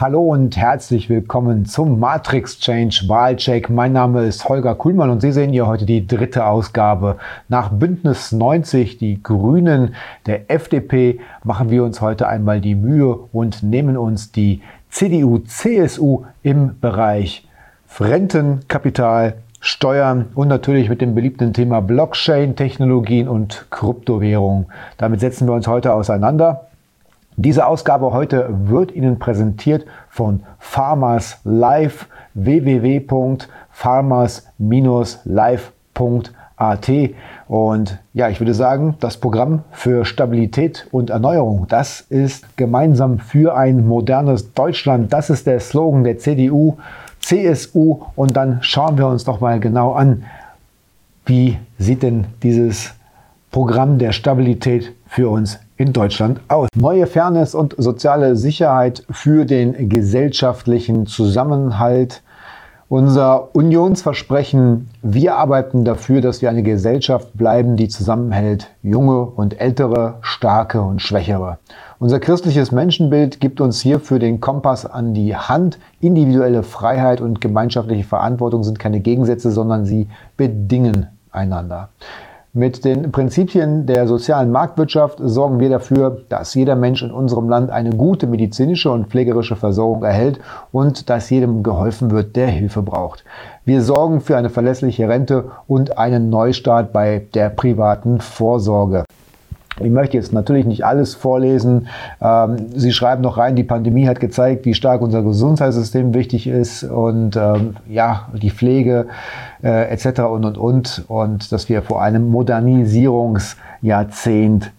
Hallo und herzlich willkommen zum Matrix Change Wahlcheck. Mein Name ist Holger Kuhlmann und Sie sehen hier heute die dritte Ausgabe. Nach Bündnis 90, die Grünen, der FDP, machen wir uns heute einmal die Mühe und nehmen uns die CDU, CSU im Bereich Renten, Steuern und natürlich mit dem beliebten Thema Blockchain-Technologien und Kryptowährung. Damit setzen wir uns heute auseinander. Diese Ausgabe heute wird Ihnen präsentiert von Farmers Live www.farmers-live.at und ja, ich würde sagen, das Programm für Stabilität und Erneuerung, das ist gemeinsam für ein modernes Deutschland. Das ist der Slogan der CDU, CSU und dann schauen wir uns doch mal genau an, wie sieht denn dieses Programm der Stabilität für uns in Deutschland aus. Neue Fairness und soziale Sicherheit für den gesellschaftlichen Zusammenhalt. Unser Unionsversprechen, wir arbeiten dafür, dass wir eine Gesellschaft bleiben, die zusammenhält, junge und ältere, starke und schwächere. Unser christliches Menschenbild gibt uns hierfür den Kompass an die Hand. Individuelle Freiheit und gemeinschaftliche Verantwortung sind keine Gegensätze, sondern sie bedingen einander. Mit den Prinzipien der sozialen Marktwirtschaft sorgen wir dafür, dass jeder Mensch in unserem Land eine gute medizinische und pflegerische Versorgung erhält und dass jedem geholfen wird, der Hilfe braucht. Wir sorgen für eine verlässliche Rente und einen Neustart bei der privaten Vorsorge. Ich möchte jetzt natürlich nicht alles vorlesen. Ähm, Sie schreiben noch rein, die Pandemie hat gezeigt, wie stark unser Gesundheitssystem wichtig ist und ähm, ja, die Pflege äh, etc. und und und und dass wir vor einem Modernisierungsjahrzehnt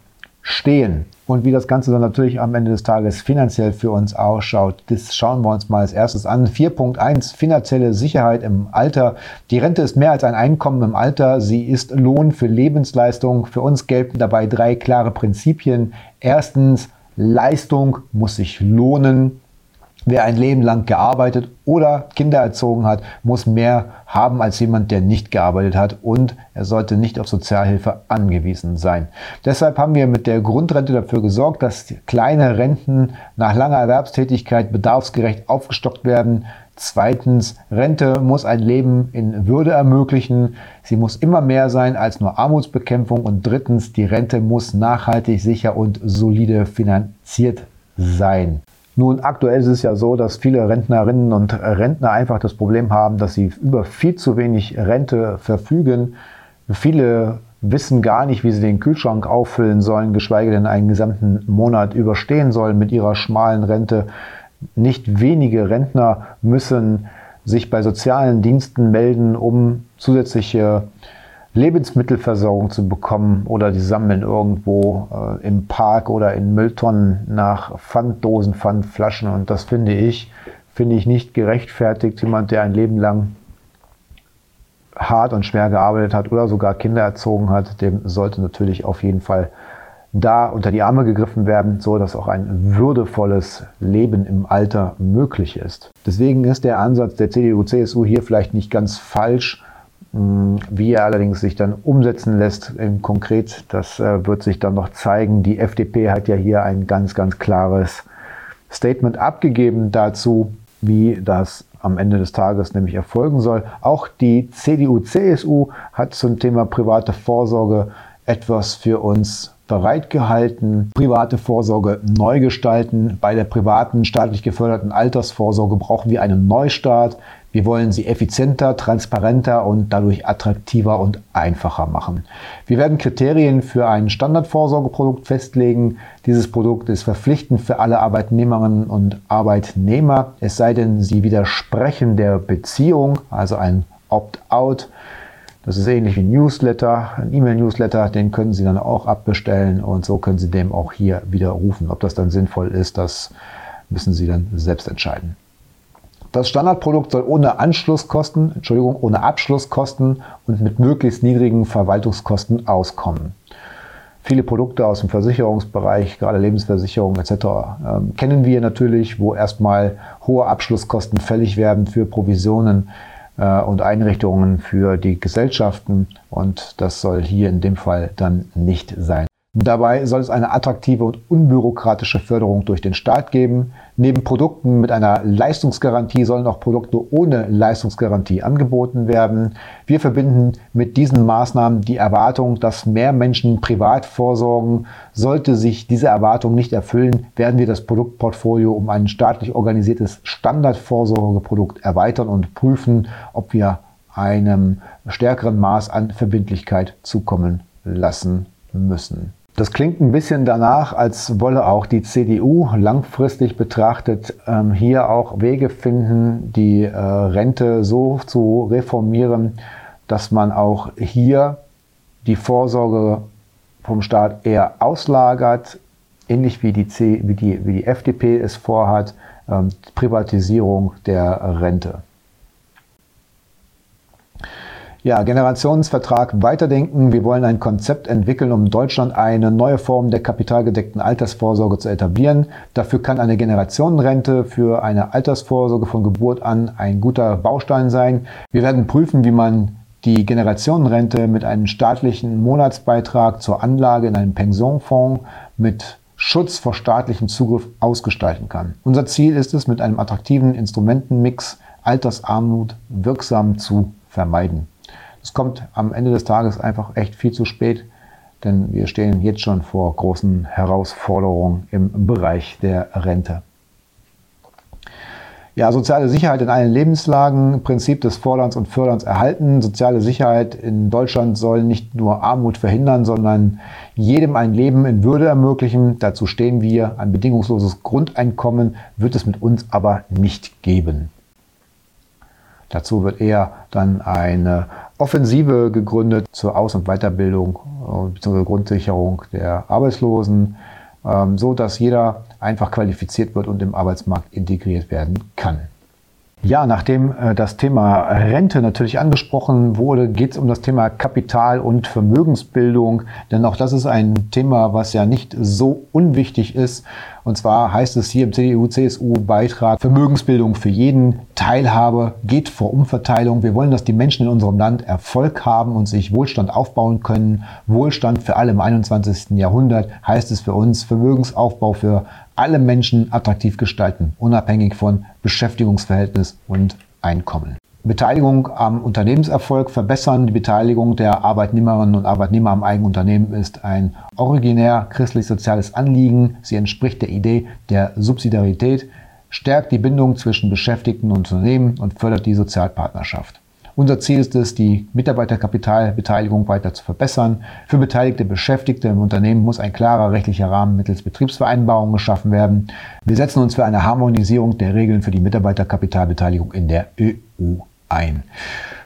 stehen. Und wie das Ganze dann natürlich am Ende des Tages finanziell für uns ausschaut, das schauen wir uns mal als erstes an. 4.1 finanzielle Sicherheit im Alter. Die Rente ist mehr als ein Einkommen im Alter. Sie ist Lohn für Lebensleistung. Für uns gelten dabei drei klare Prinzipien. Erstens, Leistung muss sich lohnen. Wer ein Leben lang gearbeitet oder Kinder erzogen hat, muss mehr haben als jemand, der nicht gearbeitet hat und er sollte nicht auf Sozialhilfe angewiesen sein. Deshalb haben wir mit der Grundrente dafür gesorgt, dass kleine Renten nach langer Erwerbstätigkeit bedarfsgerecht aufgestockt werden. Zweitens, Rente muss ein Leben in Würde ermöglichen. Sie muss immer mehr sein als nur Armutsbekämpfung. Und drittens, die Rente muss nachhaltig, sicher und solide finanziert sein. Nun, aktuell ist es ja so, dass viele Rentnerinnen und Rentner einfach das Problem haben, dass sie über viel zu wenig Rente verfügen. Viele wissen gar nicht, wie sie den Kühlschrank auffüllen sollen, geschweige denn einen gesamten Monat überstehen sollen mit ihrer schmalen Rente. Nicht wenige Rentner müssen sich bei sozialen Diensten melden, um zusätzliche Lebensmittelversorgung zu bekommen oder die sammeln irgendwo äh, im Park oder in Mülltonnen nach Pfanddosen, Pfandflaschen und das finde ich, finde ich nicht gerechtfertigt. Jemand, der ein Leben lang hart und schwer gearbeitet hat oder sogar Kinder erzogen hat, dem sollte natürlich auf jeden Fall da unter die Arme gegriffen werden, so dass auch ein würdevolles Leben im Alter möglich ist. Deswegen ist der Ansatz der CDU-CSU hier vielleicht nicht ganz falsch, wie er allerdings sich dann umsetzen lässt im Konkret, das äh, wird sich dann noch zeigen. Die FDP hat ja hier ein ganz, ganz klares Statement abgegeben dazu, wie das am Ende des Tages nämlich erfolgen soll. Auch die CDU-CSU hat zum Thema private Vorsorge etwas für uns bereitgehalten. Private Vorsorge neu gestalten. Bei der privaten staatlich geförderten Altersvorsorge brauchen wir einen Neustart. Wir wollen sie effizienter, transparenter und dadurch attraktiver und einfacher machen. Wir werden Kriterien für ein Standardvorsorgeprodukt festlegen. Dieses Produkt ist verpflichtend für alle Arbeitnehmerinnen und Arbeitnehmer, es sei denn, sie widersprechen der Beziehung, also ein Opt-out. Das ist ähnlich wie ein Newsletter, ein E-Mail-Newsletter, den können Sie dann auch abbestellen und so können Sie dem auch hier widerrufen. Ob das dann sinnvoll ist, das müssen Sie dann selbst entscheiden. Das Standardprodukt soll ohne Anschlusskosten, Entschuldigung, ohne Abschlusskosten und mit möglichst niedrigen Verwaltungskosten auskommen. Viele Produkte aus dem Versicherungsbereich, gerade Lebensversicherung etc., ähm, kennen wir natürlich, wo erstmal hohe Abschlusskosten fällig werden für Provisionen äh, und Einrichtungen für die Gesellschaften. Und das soll hier in dem Fall dann nicht sein. Dabei soll es eine attraktive und unbürokratische Förderung durch den Staat geben. Neben Produkten mit einer Leistungsgarantie sollen auch Produkte ohne Leistungsgarantie angeboten werden. Wir verbinden mit diesen Maßnahmen die Erwartung, dass mehr Menschen privat vorsorgen. Sollte sich diese Erwartung nicht erfüllen, werden wir das Produktportfolio um ein staatlich organisiertes Standardvorsorgeprodukt erweitern und prüfen, ob wir einem stärkeren Maß an Verbindlichkeit zukommen lassen müssen. Das klingt ein bisschen danach, als wolle auch die CDU langfristig betrachtet ähm, hier auch Wege finden, die äh, Rente so zu reformieren, dass man auch hier die Vorsorge vom Staat eher auslagert, ähnlich wie die, C, wie die, wie die FDP es vorhat, ähm, Privatisierung der Rente. Ja, Generationsvertrag weiterdenken. Wir wollen ein Konzept entwickeln, um Deutschland eine neue Form der kapitalgedeckten Altersvorsorge zu etablieren. Dafür kann eine Generationenrente für eine Altersvorsorge von Geburt an ein guter Baustein sein. Wir werden prüfen, wie man die Generationenrente mit einem staatlichen Monatsbeitrag zur Anlage in einem Pensionfonds mit Schutz vor staatlichem Zugriff ausgestalten kann. Unser Ziel ist es, mit einem attraktiven Instrumentenmix Altersarmut wirksam zu vermeiden. Es kommt am Ende des Tages einfach echt viel zu spät, denn wir stehen jetzt schon vor großen Herausforderungen im Bereich der Rente. Ja, soziale Sicherheit in allen Lebenslagen, Prinzip des Forderns und Förderns erhalten. Soziale Sicherheit in Deutschland soll nicht nur Armut verhindern, sondern jedem ein Leben in Würde ermöglichen. Dazu stehen wir. Ein bedingungsloses Grundeinkommen wird es mit uns aber nicht geben. Dazu wird eher dann eine Offensive gegründet zur Aus- und Weiterbildung äh, bzw. Grundsicherung der Arbeitslosen, ähm, so dass jeder einfach qualifiziert wird und im Arbeitsmarkt integriert werden kann. Ja, nachdem äh, das Thema Rente natürlich angesprochen wurde, geht es um das Thema Kapital- und Vermögensbildung. Denn auch das ist ein Thema, was ja nicht so unwichtig ist. Und zwar heißt es hier im CDU-CSU-Beitrag, Vermögensbildung für jeden, Teilhabe geht vor Umverteilung. Wir wollen, dass die Menschen in unserem Land Erfolg haben und sich Wohlstand aufbauen können. Wohlstand für alle im 21. Jahrhundert heißt es für uns Vermögensaufbau für alle Menschen attraktiv gestalten, unabhängig von Beschäftigungsverhältnis und Einkommen. Beteiligung am Unternehmenserfolg verbessern. Die Beteiligung der Arbeitnehmerinnen und Arbeitnehmer am eigenen Unternehmen ist ein originär christlich-soziales Anliegen. Sie entspricht der Idee der Subsidiarität, stärkt die Bindung zwischen Beschäftigten und Unternehmen und fördert die Sozialpartnerschaft. Unser Ziel ist es, die Mitarbeiterkapitalbeteiligung weiter zu verbessern. Für beteiligte Beschäftigte im Unternehmen muss ein klarer rechtlicher Rahmen mittels Betriebsvereinbarungen geschaffen werden. Wir setzen uns für eine Harmonisierung der Regeln für die Mitarbeiterkapitalbeteiligung in der EU ein.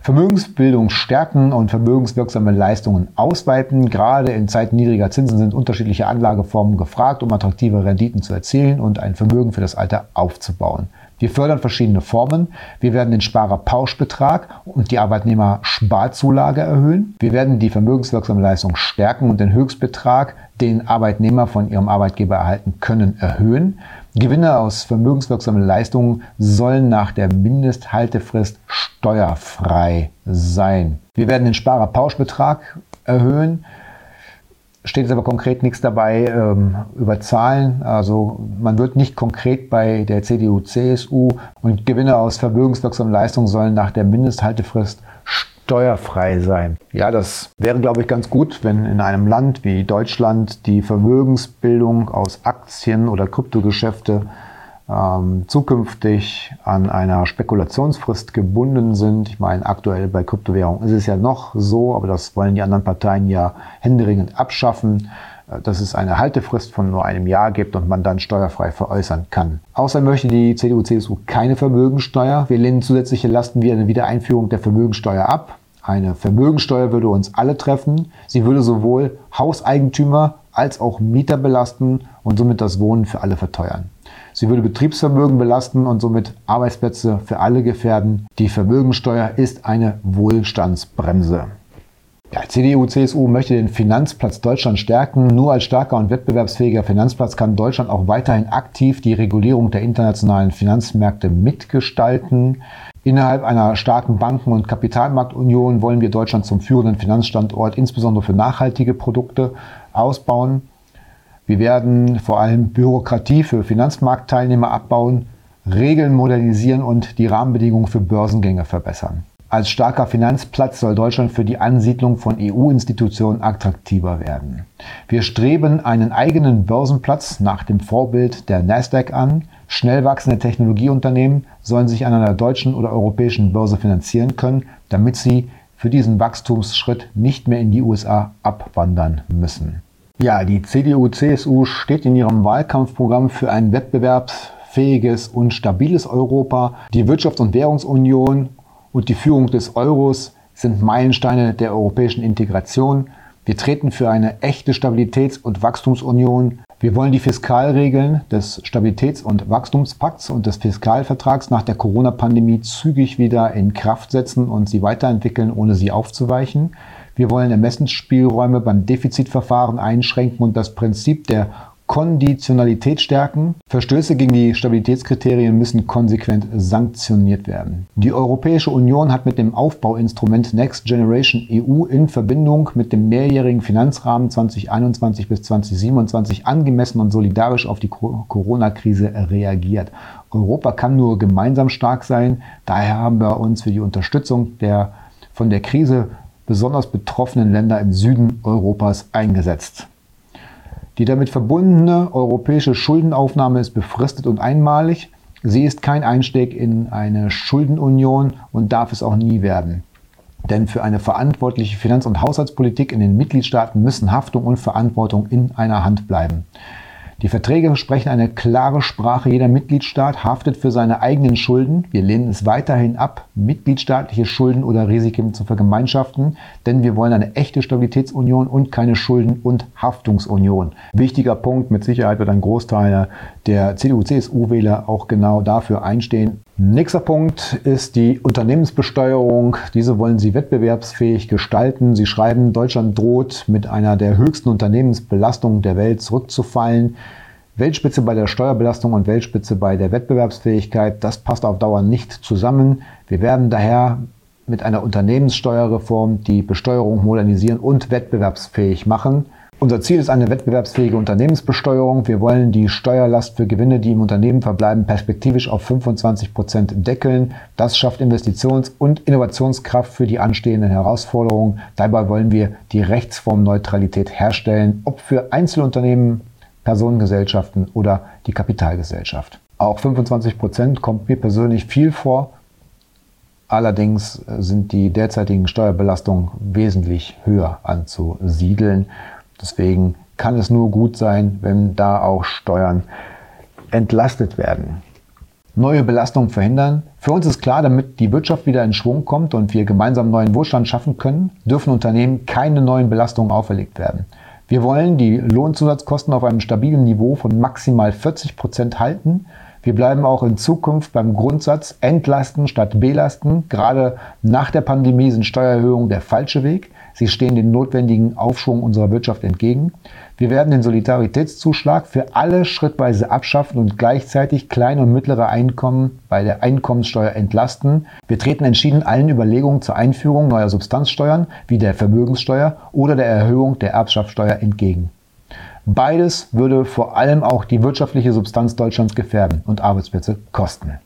Vermögensbildung stärken und vermögenswirksame Leistungen ausweiten. Gerade in Zeiten niedriger Zinsen sind unterschiedliche Anlageformen gefragt, um attraktive Renditen zu erzielen und ein Vermögen für das Alter aufzubauen. Wir fördern verschiedene Formen. Wir werden den Sparerpauschbetrag und die Arbeitnehmersparzulage erhöhen. Wir werden die vermögenswirksame Leistung stärken und den Höchstbetrag, den Arbeitnehmer von ihrem Arbeitgeber erhalten können, erhöhen. Gewinne aus vermögenswirksamen Leistungen sollen nach der Mindesthaltefrist steuerfrei sein. Wir werden den Sparerpauschbetrag erhöhen steht jetzt aber konkret nichts dabei ähm, über Zahlen. Also man wird nicht konkret bei der CDU, CSU und Gewinne aus vermögenswirksamen Leistungen sollen nach der Mindesthaltefrist steuerfrei sein. Ja, das wäre, glaube ich, ganz gut, wenn in einem Land wie Deutschland die Vermögensbildung aus Aktien oder Kryptogeschäfte ähm, zukünftig an einer Spekulationsfrist gebunden sind. Ich meine, aktuell bei Kryptowährungen ist es ja noch so, aber das wollen die anderen Parteien ja händeringend abschaffen, äh, dass es eine Haltefrist von nur einem Jahr gibt und man dann steuerfrei veräußern kann. Außerdem möchte die CDU-CSU keine Vermögensteuer. Wir lehnen zusätzliche Lasten wie eine Wiedereinführung der Vermögensteuer ab. Eine Vermögensteuer würde uns alle treffen. Sie würde sowohl Hauseigentümer als auch Mieter belasten und somit das Wohnen für alle verteuern. Sie würde Betriebsvermögen belasten und somit Arbeitsplätze für alle gefährden. Die Vermögensteuer ist eine Wohlstandsbremse. Ja, CDU, CSU möchte den Finanzplatz Deutschland stärken. Nur als starker und wettbewerbsfähiger Finanzplatz kann Deutschland auch weiterhin aktiv die Regulierung der internationalen Finanzmärkte mitgestalten. Innerhalb einer starken Banken- und Kapitalmarktunion wollen wir Deutschland zum führenden Finanzstandort, insbesondere für nachhaltige Produkte, ausbauen. Wir werden vor allem Bürokratie für Finanzmarktteilnehmer abbauen, Regeln modernisieren und die Rahmenbedingungen für Börsengänge verbessern. Als starker Finanzplatz soll Deutschland für die Ansiedlung von EU-Institutionen attraktiver werden. Wir streben einen eigenen Börsenplatz nach dem Vorbild der Nasdaq an. Schnell wachsende Technologieunternehmen sollen sich an einer deutschen oder europäischen Börse finanzieren können, damit sie für diesen Wachstumsschritt nicht mehr in die USA abwandern müssen. Ja, die CDU-CSU steht in ihrem Wahlkampfprogramm für ein wettbewerbsfähiges und stabiles Europa. Die Wirtschafts- und Währungsunion und die Führung des Euros sind Meilensteine der europäischen Integration. Wir treten für eine echte Stabilitäts- und Wachstumsunion. Wir wollen die Fiskalregeln des Stabilitäts- und Wachstumspakts und des Fiskalvertrags nach der Corona-Pandemie zügig wieder in Kraft setzen und sie weiterentwickeln, ohne sie aufzuweichen. Wir wollen Ermessensspielräume beim Defizitverfahren einschränken und das Prinzip der Konditionalität stärken. Verstöße gegen die Stabilitätskriterien müssen konsequent sanktioniert werden. Die Europäische Union hat mit dem Aufbauinstrument Next Generation EU in Verbindung mit dem mehrjährigen Finanzrahmen 2021 bis 2027 angemessen und solidarisch auf die Corona-Krise reagiert. Europa kann nur gemeinsam stark sein. Daher haben wir uns für die Unterstützung der von der Krise besonders betroffenen Länder im Süden Europas eingesetzt. Die damit verbundene europäische Schuldenaufnahme ist befristet und einmalig. Sie ist kein Einstieg in eine Schuldenunion und darf es auch nie werden. Denn für eine verantwortliche Finanz- und Haushaltspolitik in den Mitgliedstaaten müssen Haftung und Verantwortung in einer Hand bleiben. Die Verträge sprechen eine klare Sprache. Jeder Mitgliedstaat haftet für seine eigenen Schulden. Wir lehnen es weiterhin ab, mitgliedstaatliche Schulden oder Risiken zu vergemeinschaften, denn wir wollen eine echte Stabilitätsunion und keine Schulden- und Haftungsunion. Wichtiger Punkt, mit Sicherheit wird ein Großteil der CDU-CSU-Wähler auch genau dafür einstehen. Nächster Punkt ist die Unternehmensbesteuerung. Diese wollen sie wettbewerbsfähig gestalten. Sie schreiben, Deutschland droht mit einer der höchsten Unternehmensbelastungen der Welt zurückzufallen. Weltspitze bei der Steuerbelastung und Weltspitze bei der Wettbewerbsfähigkeit, das passt auf Dauer nicht zusammen. Wir werden daher mit einer Unternehmenssteuerreform die Besteuerung modernisieren und wettbewerbsfähig machen. Unser Ziel ist eine wettbewerbsfähige Unternehmensbesteuerung. Wir wollen die Steuerlast für Gewinne, die im Unternehmen verbleiben, perspektivisch auf 25 Prozent deckeln. Das schafft Investitions- und Innovationskraft für die anstehenden Herausforderungen. Dabei wollen wir die Rechtsformneutralität herstellen, ob für Einzelunternehmen, Personengesellschaften oder die Kapitalgesellschaft. Auch 25 Prozent kommt mir persönlich viel vor. Allerdings sind die derzeitigen Steuerbelastungen wesentlich höher anzusiedeln. Deswegen kann es nur gut sein, wenn da auch Steuern entlastet werden. Neue Belastungen verhindern. Für uns ist klar, damit die Wirtschaft wieder in Schwung kommt und wir gemeinsam neuen Wohlstand schaffen können, dürfen Unternehmen keine neuen Belastungen auferlegt werden. Wir wollen die Lohnzusatzkosten auf einem stabilen Niveau von maximal 40 Prozent halten. Wir bleiben auch in Zukunft beim Grundsatz entlasten statt belasten. Gerade nach der Pandemie sind Steuererhöhungen der falsche Weg. Sie stehen dem notwendigen Aufschwung unserer Wirtschaft entgegen. Wir werden den Solidaritätszuschlag für alle schrittweise abschaffen und gleichzeitig kleine und mittlere Einkommen bei der Einkommenssteuer entlasten. Wir treten entschieden allen Überlegungen zur Einführung neuer Substanzsteuern wie der Vermögenssteuer oder der Erhöhung der Erbschaftssteuer entgegen. Beides würde vor allem auch die wirtschaftliche Substanz Deutschlands gefährden und Arbeitsplätze kosten.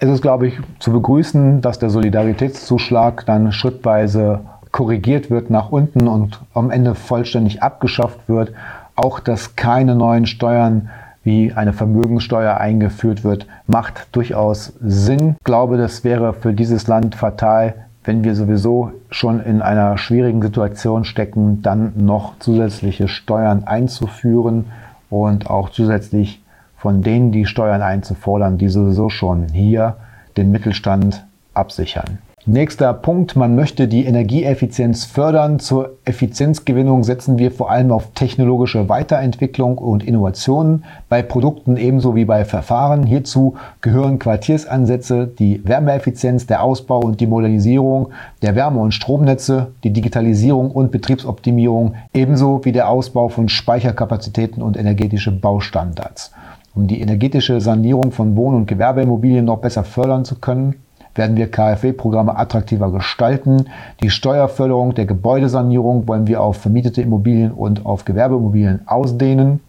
Es ist, glaube ich, zu begrüßen, dass der Solidaritätszuschlag dann schrittweise korrigiert wird nach unten und am Ende vollständig abgeschafft wird. Auch dass keine neuen Steuern wie eine Vermögenssteuer eingeführt wird, macht durchaus Sinn. Ich glaube, das wäre für dieses Land fatal, wenn wir sowieso schon in einer schwierigen Situation stecken, dann noch zusätzliche Steuern einzuführen und auch zusätzlich von denen die Steuern einzufordern, die sowieso schon hier den Mittelstand absichern. Nächster Punkt, man möchte die Energieeffizienz fördern. Zur Effizienzgewinnung setzen wir vor allem auf technologische Weiterentwicklung und Innovationen bei Produkten ebenso wie bei Verfahren. Hierzu gehören Quartiersansätze, die Wärmeeffizienz, der Ausbau und die Modernisierung der Wärme- und Stromnetze, die Digitalisierung und Betriebsoptimierung, ebenso wie der Ausbau von Speicherkapazitäten und energetische Baustandards. Um die energetische Sanierung von Wohn- und Gewerbeimmobilien noch besser fördern zu können, werden wir KfW-Programme attraktiver gestalten. Die Steuerförderung der Gebäudesanierung wollen wir auf vermietete Immobilien und auf Gewerbeimmobilien ausdehnen.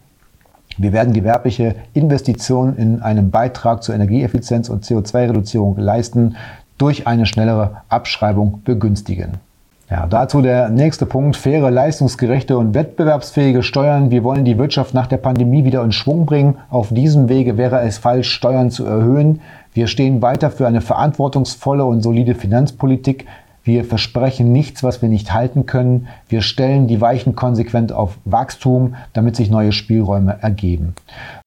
Wir werden gewerbliche Investitionen in einem Beitrag zur Energieeffizienz und CO2-Reduzierung leisten, durch eine schnellere Abschreibung begünstigen. Ja, dazu der nächste Punkt, faire, leistungsgerechte und wettbewerbsfähige Steuern. Wir wollen die Wirtschaft nach der Pandemie wieder in Schwung bringen. Auf diesem Wege wäre es falsch, Steuern zu erhöhen. Wir stehen weiter für eine verantwortungsvolle und solide Finanzpolitik. Wir versprechen nichts, was wir nicht halten können. Wir stellen die Weichen konsequent auf Wachstum, damit sich neue Spielräume ergeben.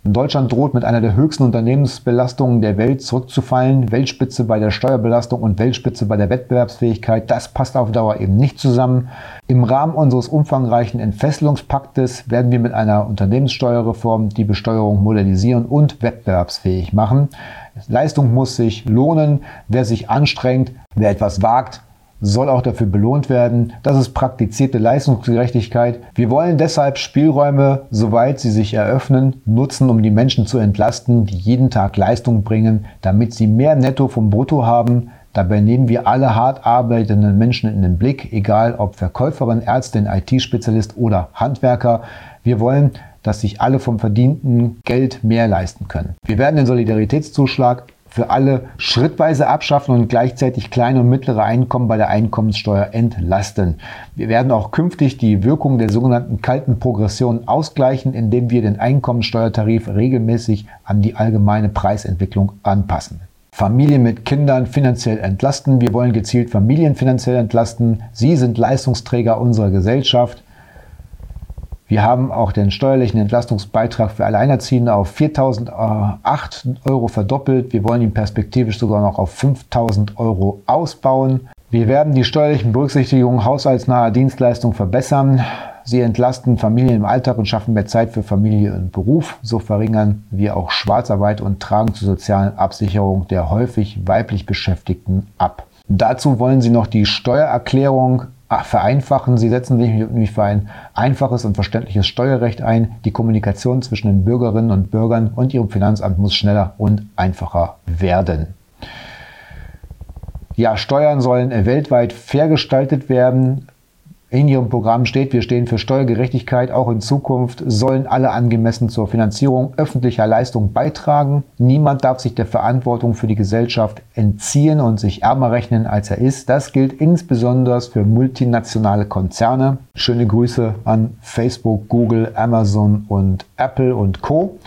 Deutschland droht mit einer der höchsten Unternehmensbelastungen der Welt zurückzufallen. Weltspitze bei der Steuerbelastung und Weltspitze bei der Wettbewerbsfähigkeit. Das passt auf Dauer eben nicht zusammen. Im Rahmen unseres umfangreichen Entfesselungspaktes werden wir mit einer Unternehmenssteuerreform die Besteuerung modernisieren und wettbewerbsfähig machen. Leistung muss sich lohnen. Wer sich anstrengt, wer etwas wagt, soll auch dafür belohnt werden. Das ist praktizierte Leistungsgerechtigkeit. Wir wollen deshalb Spielräume, soweit sie sich eröffnen, nutzen, um die Menschen zu entlasten, die jeden Tag Leistung bringen, damit sie mehr Netto vom Brutto haben. Dabei nehmen wir alle hart arbeitenden Menschen in den Blick, egal ob Verkäuferin, Ärztin, IT-Spezialist oder Handwerker. Wir wollen, dass sich alle vom verdienten Geld mehr leisten können. Wir werden den Solidaritätszuschlag für alle schrittweise abschaffen und gleichzeitig kleine und mittlere Einkommen bei der Einkommenssteuer entlasten. Wir werden auch künftig die Wirkung der sogenannten kalten Progression ausgleichen, indem wir den Einkommensteuertarif regelmäßig an die allgemeine Preisentwicklung anpassen. Familien mit Kindern finanziell entlasten. Wir wollen gezielt Familien finanziell entlasten. Sie sind Leistungsträger unserer Gesellschaft. Wir haben auch den steuerlichen Entlastungsbeitrag für Alleinerziehende auf 4.008 Euro verdoppelt. Wir wollen ihn perspektivisch sogar noch auf 5.000 Euro ausbauen. Wir werden die steuerlichen Berücksichtigungen haushaltsnaher Dienstleistungen verbessern. Sie entlasten Familien im Alltag und schaffen mehr Zeit für Familie und Beruf. So verringern wir auch Schwarzarbeit und tragen zur sozialen Absicherung der häufig weiblich Beschäftigten ab. Dazu wollen sie noch die Steuererklärung vereinfachen. Sie setzen sich nämlich für ein einfaches und verständliches Steuerrecht ein. Die Kommunikation zwischen den Bürgerinnen und Bürgern und ihrem Finanzamt muss schneller und einfacher werden. Ja, Steuern sollen weltweit fair gestaltet werden in Ihrem Programm steht, wir stehen für Steuergerechtigkeit. Auch in Zukunft sollen alle angemessen zur Finanzierung öffentlicher Leistungen beitragen. Niemand darf sich der Verantwortung für die Gesellschaft entziehen und sich ärmer rechnen, als er ist. Das gilt insbesondere für multinationale Konzerne. Schöne Grüße an Facebook, Google, Amazon und Apple und Co.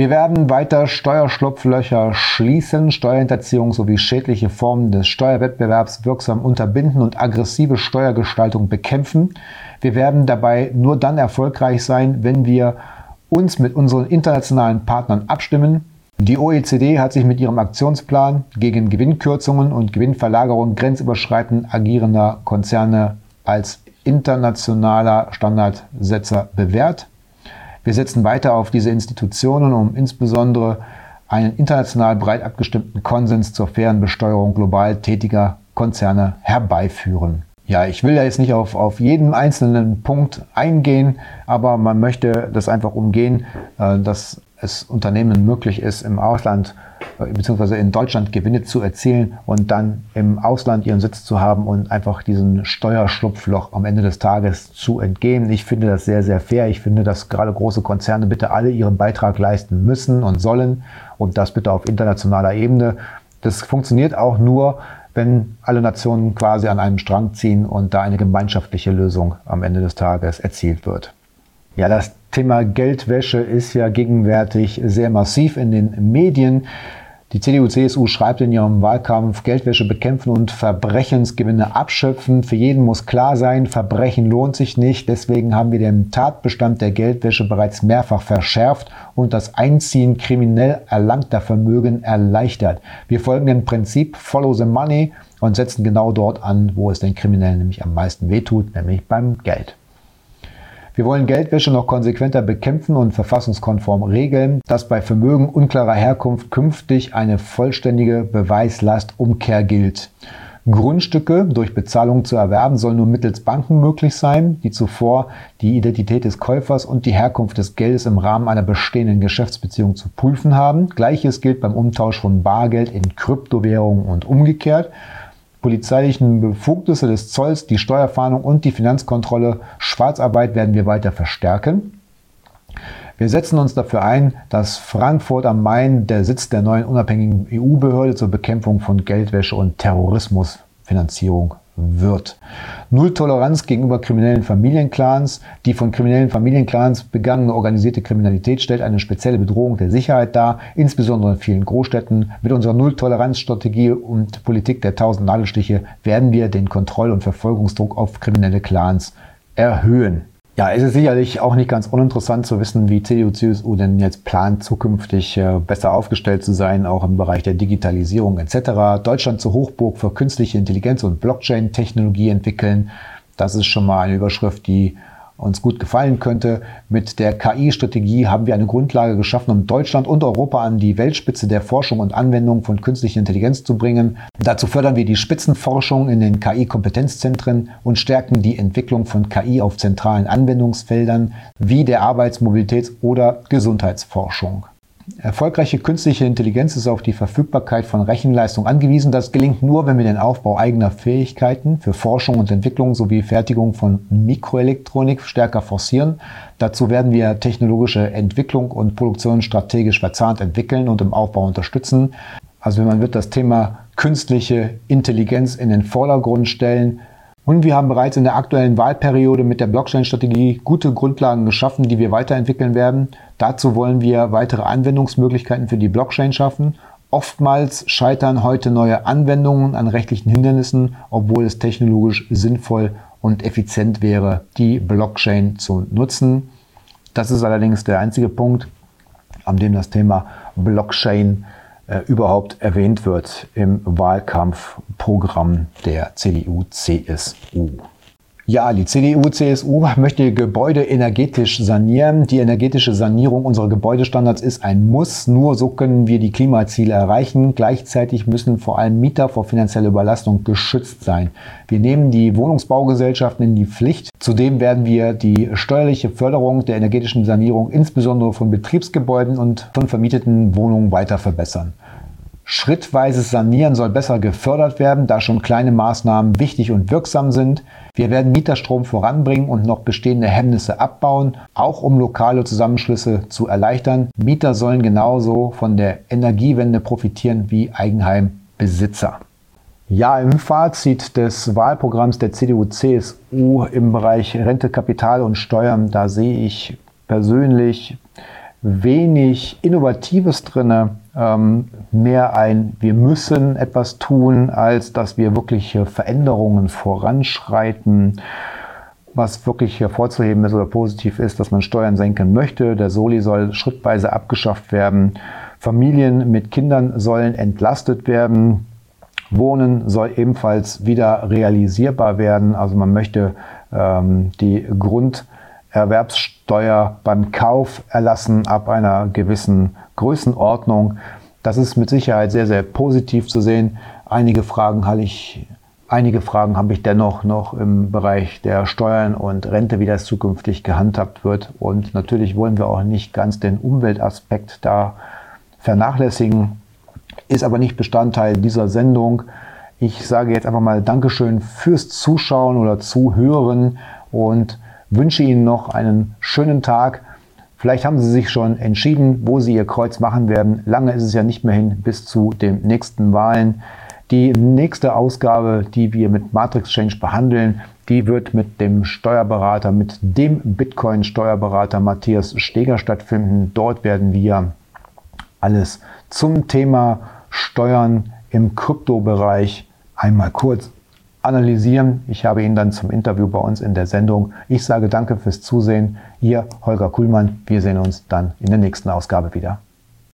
Wir werden weiter Steuerschlupflöcher schließen, Steuerhinterziehung sowie schädliche Formen des Steuerwettbewerbs wirksam unterbinden und aggressive Steuergestaltung bekämpfen. Wir werden dabei nur dann erfolgreich sein, wenn wir uns mit unseren internationalen Partnern abstimmen. Die OECD hat sich mit ihrem Aktionsplan gegen Gewinnkürzungen und Gewinnverlagerung grenzüberschreitend agierender Konzerne als internationaler Standardsetzer bewährt. Wir setzen weiter auf diese Institutionen, um insbesondere einen international breit abgestimmten Konsens zur fairen Besteuerung global tätiger Konzerne herbeiführen. Ja, ich will ja jetzt nicht auf, auf jeden einzelnen Punkt eingehen, aber man möchte das einfach umgehen, äh, dass es Unternehmen möglich ist, im Ausland äh, beziehungsweise in Deutschland Gewinne zu erzielen und dann im Ausland ihren Sitz zu haben und einfach diesen Steuerschlupfloch am Ende des Tages zu entgehen. Ich finde das sehr, sehr fair. Ich finde, dass gerade große Konzerne bitte alle ihren Beitrag leisten müssen und sollen und das bitte auf internationaler Ebene. Das funktioniert auch nur, wenn alle Nationen quasi an einem Strang ziehen und da eine gemeinschaftliche Lösung am Ende des Tages erzielt wird. Ja, das Thema Geldwäsche ist ja gegenwärtig sehr massiv in den Medien. Die CDU-CSU schreibt in ihrem Wahlkampf Geldwäsche bekämpfen und Verbrechensgewinne abschöpfen. Für jeden muss klar sein, Verbrechen lohnt sich nicht. Deswegen haben wir den Tatbestand der Geldwäsche bereits mehrfach verschärft und das Einziehen kriminell erlangter Vermögen erleichtert. Wir folgen dem Prinzip Follow the Money und setzen genau dort an, wo es den Kriminellen nämlich am meisten wehtut, nämlich beim Geld. Wir wollen Geldwäsche noch konsequenter bekämpfen und verfassungskonform regeln, dass bei Vermögen unklarer Herkunft künftig eine vollständige Beweislastumkehr gilt. Grundstücke durch Bezahlung zu erwerben soll nur mittels Banken möglich sein, die zuvor die Identität des Käufers und die Herkunft des Geldes im Rahmen einer bestehenden Geschäftsbeziehung zu prüfen haben. Gleiches gilt beim Umtausch von Bargeld in Kryptowährungen und umgekehrt. Polizeilichen Befugnisse des Zolls, die Steuerfahndung und die Finanzkontrolle Schwarzarbeit werden wir weiter verstärken. Wir setzen uns dafür ein, dass Frankfurt am Main der Sitz der neuen unabhängigen EU-Behörde zur Bekämpfung von Geldwäsche und Terrorismusfinanzierung wird. Null Toleranz gegenüber kriminellen Familienclans. Die von kriminellen Familienclans begangene organisierte Kriminalität stellt eine spezielle Bedrohung der Sicherheit dar, insbesondere in vielen Großstädten. Mit unserer Null-Toleranz-Strategie und Politik der tausend Nadelstiche werden wir den Kontroll- und Verfolgungsdruck auf kriminelle Clans erhöhen. Ja, es ist sicherlich auch nicht ganz uninteressant zu wissen, wie CDU, CSU denn jetzt plant, zukünftig äh, besser aufgestellt zu sein, auch im Bereich der Digitalisierung etc. Deutschland zur Hochburg für künstliche Intelligenz und Blockchain-Technologie entwickeln. Das ist schon mal eine Überschrift, die uns gut gefallen könnte. Mit der KI-Strategie haben wir eine Grundlage geschaffen, um Deutschland und Europa an die Weltspitze der Forschung und Anwendung von künstlicher Intelligenz zu bringen. Dazu fördern wir die Spitzenforschung in den KI-Kompetenzzentren und stärken die Entwicklung von KI auf zentralen Anwendungsfeldern wie der Arbeits-, Mobilitäts- oder Gesundheitsforschung. Erfolgreiche künstliche Intelligenz ist auf die Verfügbarkeit von Rechenleistung angewiesen. Das gelingt nur, wenn wir den Aufbau eigener Fähigkeiten für Forschung und Entwicklung sowie Fertigung von Mikroelektronik stärker forcieren. Dazu werden wir technologische Entwicklung und Produktion strategisch verzahnt entwickeln und im Aufbau unterstützen. Also man wird das Thema künstliche Intelligenz in den Vordergrund stellen. Und wir haben bereits in der aktuellen Wahlperiode mit der Blockchain-Strategie gute Grundlagen geschaffen, die wir weiterentwickeln werden. Dazu wollen wir weitere Anwendungsmöglichkeiten für die Blockchain schaffen. Oftmals scheitern heute neue Anwendungen an rechtlichen Hindernissen, obwohl es technologisch sinnvoll und effizient wäre, die Blockchain zu nutzen. Das ist allerdings der einzige Punkt, an dem das Thema Blockchain äh, überhaupt erwähnt wird im Wahlkampfprogramm der CDU-CSU. Ja, die CDU-CSU möchte Gebäude energetisch sanieren. Die energetische Sanierung unserer Gebäudestandards ist ein Muss. Nur so können wir die Klimaziele erreichen. Gleichzeitig müssen vor allem Mieter vor finanzieller Überlastung geschützt sein. Wir nehmen die Wohnungsbaugesellschaften in die Pflicht. Zudem werden wir die steuerliche Förderung der energetischen Sanierung insbesondere von Betriebsgebäuden und von vermieteten Wohnungen weiter verbessern. Schrittweises Sanieren soll besser gefördert werden, da schon kleine Maßnahmen wichtig und wirksam sind. Wir werden Mieterstrom voranbringen und noch bestehende Hemmnisse abbauen, auch um lokale Zusammenschlüsse zu erleichtern. Mieter sollen genauso von der Energiewende profitieren wie Eigenheimbesitzer. Ja, im Fazit des Wahlprogramms der CDU-CSU im Bereich Rente, Kapital und Steuern, da sehe ich persönlich wenig Innovatives drin, ähm, mehr ein, wir müssen etwas tun, als dass wir wirkliche Veränderungen voranschreiten. Was wirklich hervorzuheben ist oder positiv ist, dass man Steuern senken möchte. Der Soli soll schrittweise abgeschafft werden. Familien mit Kindern sollen entlastet werden. Wohnen soll ebenfalls wieder realisierbar werden. Also man möchte ähm, die Grund Erwerbssteuer beim Kauf erlassen ab einer gewissen Größenordnung. Das ist mit Sicherheit sehr, sehr positiv zu sehen. Einige Fragen habe ich, einige Fragen habe ich dennoch noch im Bereich der Steuern und Rente, wie das zukünftig gehandhabt wird. Und natürlich wollen wir auch nicht ganz den Umweltaspekt da vernachlässigen, ist aber nicht Bestandteil dieser Sendung. Ich sage jetzt einfach mal Dankeschön fürs Zuschauen oder Zuhören und wünsche Ihnen noch einen schönen Tag. Vielleicht haben Sie sich schon entschieden, wo Sie Ihr Kreuz machen werden. Lange ist es ja nicht mehr hin bis zu den nächsten Wahlen. Die nächste Ausgabe, die wir mit Matrix Change behandeln, die wird mit dem Steuerberater, mit dem Bitcoin-Steuerberater Matthias Steger stattfinden. Dort werden wir alles zum Thema Steuern im Kryptobereich einmal kurz analysieren. Ich habe ihn dann zum Interview bei uns in der Sendung. Ich sage danke fürs Zusehen. Ihr Holger Kuhlmann. Wir sehen uns dann in der nächsten Ausgabe wieder.